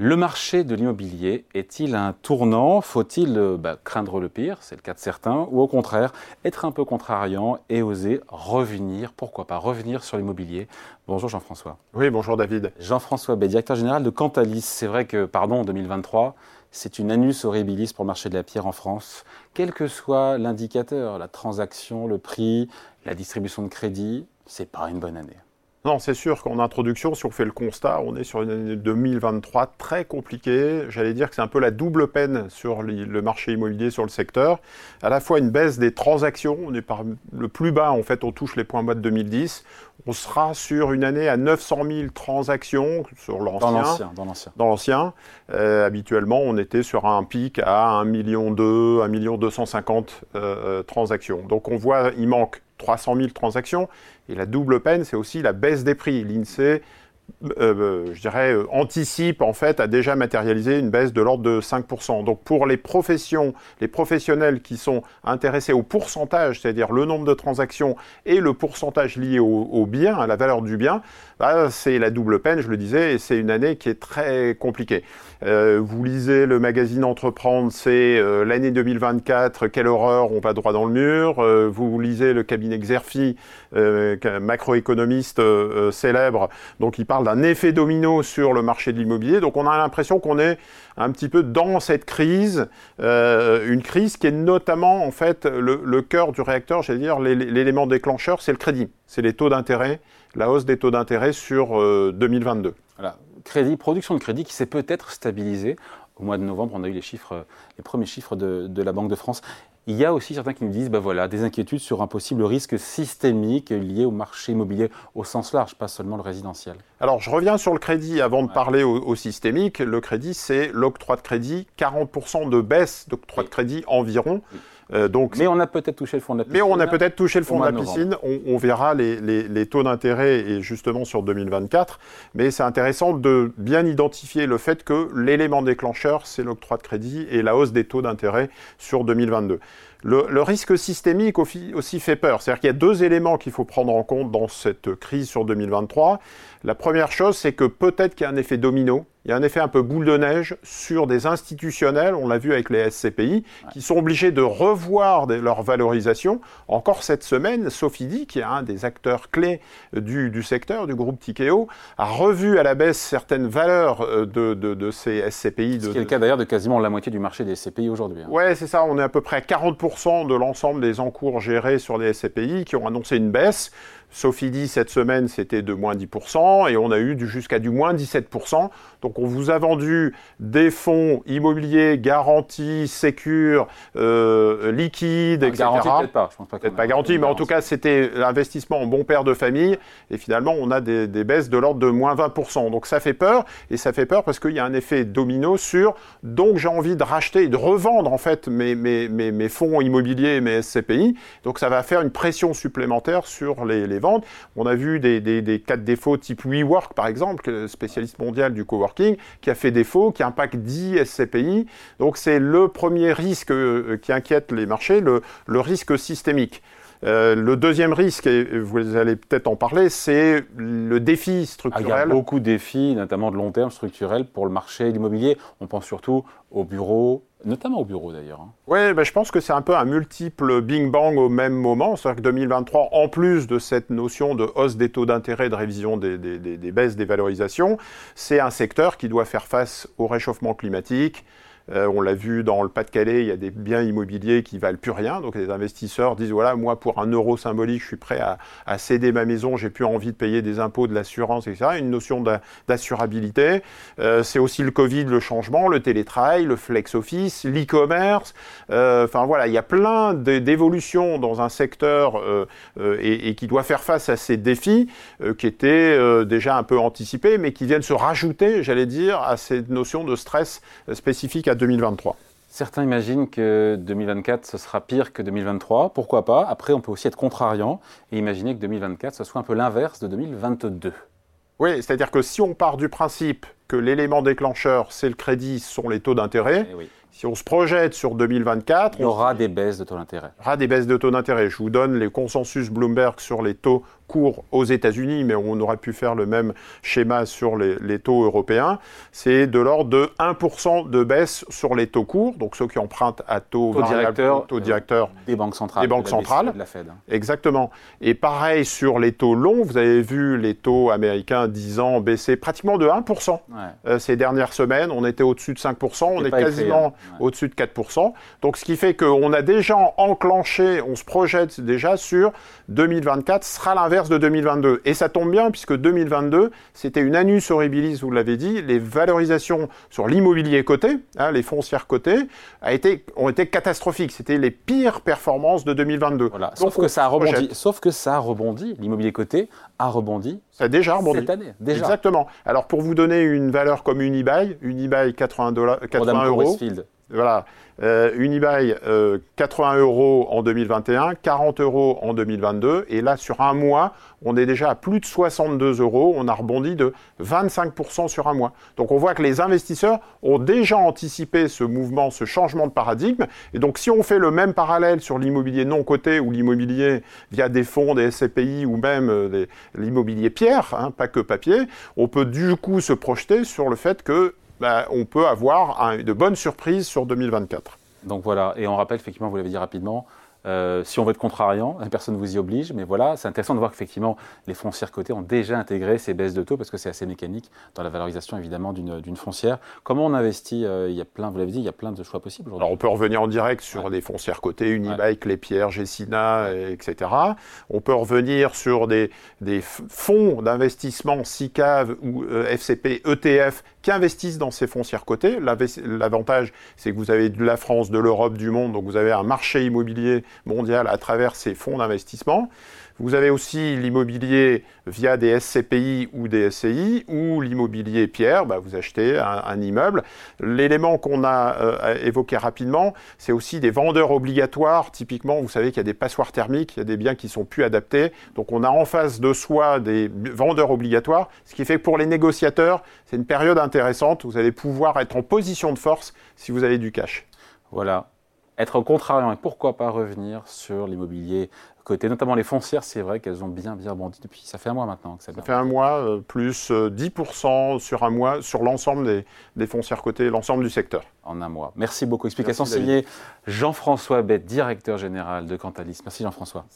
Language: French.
Le marché de l'immobilier est-il un tournant? Faut-il euh, bah, craindre le pire? C'est le cas de certains. Ou au contraire, être un peu contrariant et oser revenir, pourquoi pas revenir sur l'immobilier? Bonjour Jean-François. Oui, bonjour David. Jean-François B, directeur général de Cantalis. C'est vrai que, pardon, en 2023, c'est une annus horribilis pour le marché de la pierre en France. Quel que soit l'indicateur, la transaction, le prix, la distribution de crédit, c'est pas une bonne année. Non, c'est sûr qu'en introduction, si on fait le constat, on est sur une année 2023 très compliquée. J'allais dire que c'est un peu la double peine sur le marché immobilier, sur le secteur. À la fois une baisse des transactions, on est par le plus bas, en fait, on touche les points bas de 2010. On sera sur une année à 900 000 transactions sur l'ancien. Dans l'ancien. Dans l'ancien. Euh, habituellement, on était sur un pic à 1 million 2, 1 million 250 euh, euh, transactions. Donc on voit, il manque 300 000 transactions. Et la double peine, c'est aussi la baisse des prix. L'INSEE, euh, je dirais, euh, anticipe en fait, a déjà matérialisé une baisse de l'ordre de 5%. Donc pour les professions, les professionnels qui sont intéressés au pourcentage, c'est-à-dire le nombre de transactions et le pourcentage lié au, bien, à la valeur du bien, bah, c'est la double peine, je le disais, et c'est une année qui est très compliquée. Euh, vous lisez le magazine Entreprendre, c'est euh, l'année 2024, quelle horreur, on va droit dans le mur. Euh, vous lisez le cabinet Xerfi, macroéconomiste célèbre, donc il parle d'un effet domino sur le marché de l'immobilier. Donc on a l'impression qu'on est un petit peu dans cette crise, une crise qui est notamment en fait le, cœur du réacteur, j'allais dire l'élément déclencheur, c'est le crédit, c'est les taux d'intérêt, la hausse des taux d'intérêt sur 2022. Voilà crédit, production de crédit qui s'est peut-être stabilisée. Au mois de novembre, on a eu les chiffres, les premiers chiffres de, la Banque de France. Il y a aussi certains qui nous disent, ben voilà, des inquiétudes sur un possible risque systémique lié au marché immobilier au sens large, pas seulement le résidentiel. Alors, je reviens sur le crédit avant de parler au, systémique. Le crédit, c'est l'octroi de crédit, 40% de baisse d'octroi de crédit environ. Euh, donc, mais on a peut-être touché le fond de la piscine. Mais on a peut-être touché le fond de la piscine. On, verra les, les, taux d'intérêt et justement sur 2024. Mais c'est intéressant de bien identifier le fait que l'élément déclencheur, c'est l'octroi de crédit et la hausse des taux d'intérêt sur 2022. Le, le, risque systémique aussi fait peur. C'est-à-dire qu'il y a deux éléments qu'il faut prendre en compte dans cette crise sur 2023. La première chose, c'est que peut-être qu'il y a un effet domino il y a un effet un peu boule de neige sur des institutionnels, on l'a vu avec les SCPI, qui sont obligés de revoir leur valorisation. Encore cette semaine, Sophie Di, qui est un des acteurs clés du, secteur, du groupe Tikeo, a revu à la baisse certaines valeurs euh, de, ces SCPI. Ce qui est le cas d'ailleurs de quasiment la moitié du marché des SCPI aujourd'hui. Hein. Oui, c'est ça, on est à peu près à 40% de l'ensemble des encours gérés sur les SCPI qui ont annoncé une baisse. Sophie dit cette semaine c'était de moins 10% et on a eu jusqu'à du moins 17%. Donc on vous a vendu des fonds immobiliers garantis, sécures, euh, liquides, etc. Garantis peut-être pas. Peut-être pas garantis, mais en tout cas c'était l'investissement en bon père de famille et finalement on a des, baisses de l'ordre de moins 20%. Donc ça fait peur et ça fait peur parce qu'il y a un effet domino sur donc j'ai envie de racheter et de revendre en fait mes, mes, mes, mes fonds immobiliers, mes SCPI. Donc ça va faire une pression supplémentaire sur les On a vu des, cas de défaut type WeWork, par exemple, spécialiste mondial du coworking, qui a fait défaut, qui impacte 10 SCPI. Donc c'est le premier risque euh, qui inquiète les marchés, le, risque systémique. Euh, le deuxième risque, et vous allez peut-être en parler, c'est le défi structurel. Ah, il y a beaucoup de défis, notamment de long terme structurels pour le marché de l'immobilier. On pense surtout aux bureaux, notamment au bureau d'ailleurs. Hein. Oui, ben, je pense que c'est un peu un multiple Bing Bang au même moment. C'est-à-dire que 2023, en plus de cette notion de hausse des taux d'intérêt, de révision des, des baisses des valorisations, c'est un secteur qui doit faire face au réchauffement climatique, on l'a vu dans le Pas-de-Calais, il y a des biens immobiliers qui valent plus rien. Donc les investisseurs disent voilà, moi pour un euro symbolique, je suis prêt à, céder ma maison, j'ai plus envie de payer des impôts, de l'assurance, etc. Une notion d'assurabilité. Euh, c'est aussi le Covid, le changement, le télétravail, le flex office, l'e-commerce. Euh, enfin voilà, il y a plein d'évolutions dans un secteur et, et, qui doit faire face à ces défis qui étaient déjà un peu anticipés, mais qui viennent se rajouter, j'allais dire, à cette notion de stress spécifique à 2023. Certains imaginent que 2024, ce sera pire que 2023. Pourquoi pas? Après, on peut aussi être contrariant et imaginer que 2024, ce soit un peu l'inverse de 2022. Oui, c'est-à-dire que si on part du principe que l'élément déclencheur, c'est le crédit, ce sont les taux d'intérêt, eh si on se projette sur 2024... Il y aura des baisses de taux d'intérêt. Il y aura des baisses de taux d'intérêt. Je vous donne les consensus Bloomberg sur les taux cours aux États-Unis, mais on aurait pu faire le même schéma sur les, taux européens, c'est de l'ordre de 1% de baisse sur les taux courts, donc ceux qui empruntent à taux, taux directeur, taux directeur des banques centrales. Des banques centrales. De la Fed. Exactement. Et pareil sur les taux longs, vous avez vu les taux américains 10 ans baisser pratiquement de 1% euh, ces dernières semaines. On était au-dessus de 5%, on est quasiment hein. au-dessus de 4%. Donc ce qui fait qu'on a déjà enclenché, on se projette déjà sur 2024 sera l'inverse de 2022. Et ça tombe bien puisque 2022, c'était une anus horribilis, vous l'avez dit, les valorisations sur l'immobilier coté, hein, les foncières cotées, a été, ont été catastrophiques. C'était les pires performances de 2022. Voilà. Sauf, que ça a rebondi, sauf que ça a rebondi. L'immobilier coté a rebondi. Ça a déjà rebondi. Cette année, déjà. Exactement. Alors pour vous donner une valeur comme Unibail, Unibail 80, dollars, 80 euros. Voilà. Euh, Unibail, 80 euh, euros en 2021, 40 euros en 2022. Et là, sur un mois, on est déjà à plus de 62 euros. On a rebondi de 25% sur un mois. Donc on voit que les investisseurs ont déjà anticipé ce mouvement, ce changement de paradigme. Et donc si on fait le même parallèle sur l'immobilier non coté ou l'immobilier via des fonds, des SCPI ou même euh, l'immobilier pierre, hein, pas que papier, on peut du coup se projeter sur le fait que bah, on peut avoir de bonnes surprises sur 2024. Donc voilà, et on rappelle effectivement, vous l'avez dit rapidement, euh, si on veut être contrariant, personne ne vous y oblige, mais voilà, c'est intéressant de voir qu'effectivement, les foncières cotées ont déjà intégré ces baisses de taux parce que c'est assez mécanique dans la valorisation évidemment d'une foncière. Comment on investit euh, Il y a plein, vous l'avez dit, il y a plein de choix possibles aujourd'hui. Alors on peut revenir en direct sur des foncières cotées, Unibail, Clépierre, Gessina, etc. On peut revenir sur des, fonds d'investissement SICAV ou euh, FCP, ETF qui investissent dans ces foncières cotées. L'avantage, c'est que vous avez de la France, de l'Europe, du monde, donc vous avez un marché immobilier mondial à travers ces fonds d'investissement. Vous avez aussi l'immobilier via des SCPI ou des SCI, ou l'immobilier pierre, bah, vous achetez un, immeuble. L'élément qu'on a euh, évoqué rapidement, c'est aussi des vendeurs obligatoires. Typiquement, vous savez qu'il y a des passoires thermiques, il y a des biens qui sont plus adaptés. Donc on a en face de soi des vendeurs obligatoires, ce qui fait que pour les négociateurs, c'est une période intéressante. Vous allez pouvoir être en position de force si vous avez du cash. Voilà, être contrariant et pourquoi pas revenir sur l'immobilier côté, notamment les foncières, c'est vrai qu'elles ont bien bien bondi depuis, ça fait un mois maintenant. Que ça, ça fait un mois, euh, plus 10% euh, sur un mois sur l'ensemble des, des, foncières cotées, l'ensemble du secteur. En un mois. Merci beaucoup. Explication signée Jean-François Bête, directeur général de Cantalis. Merci Jean-François.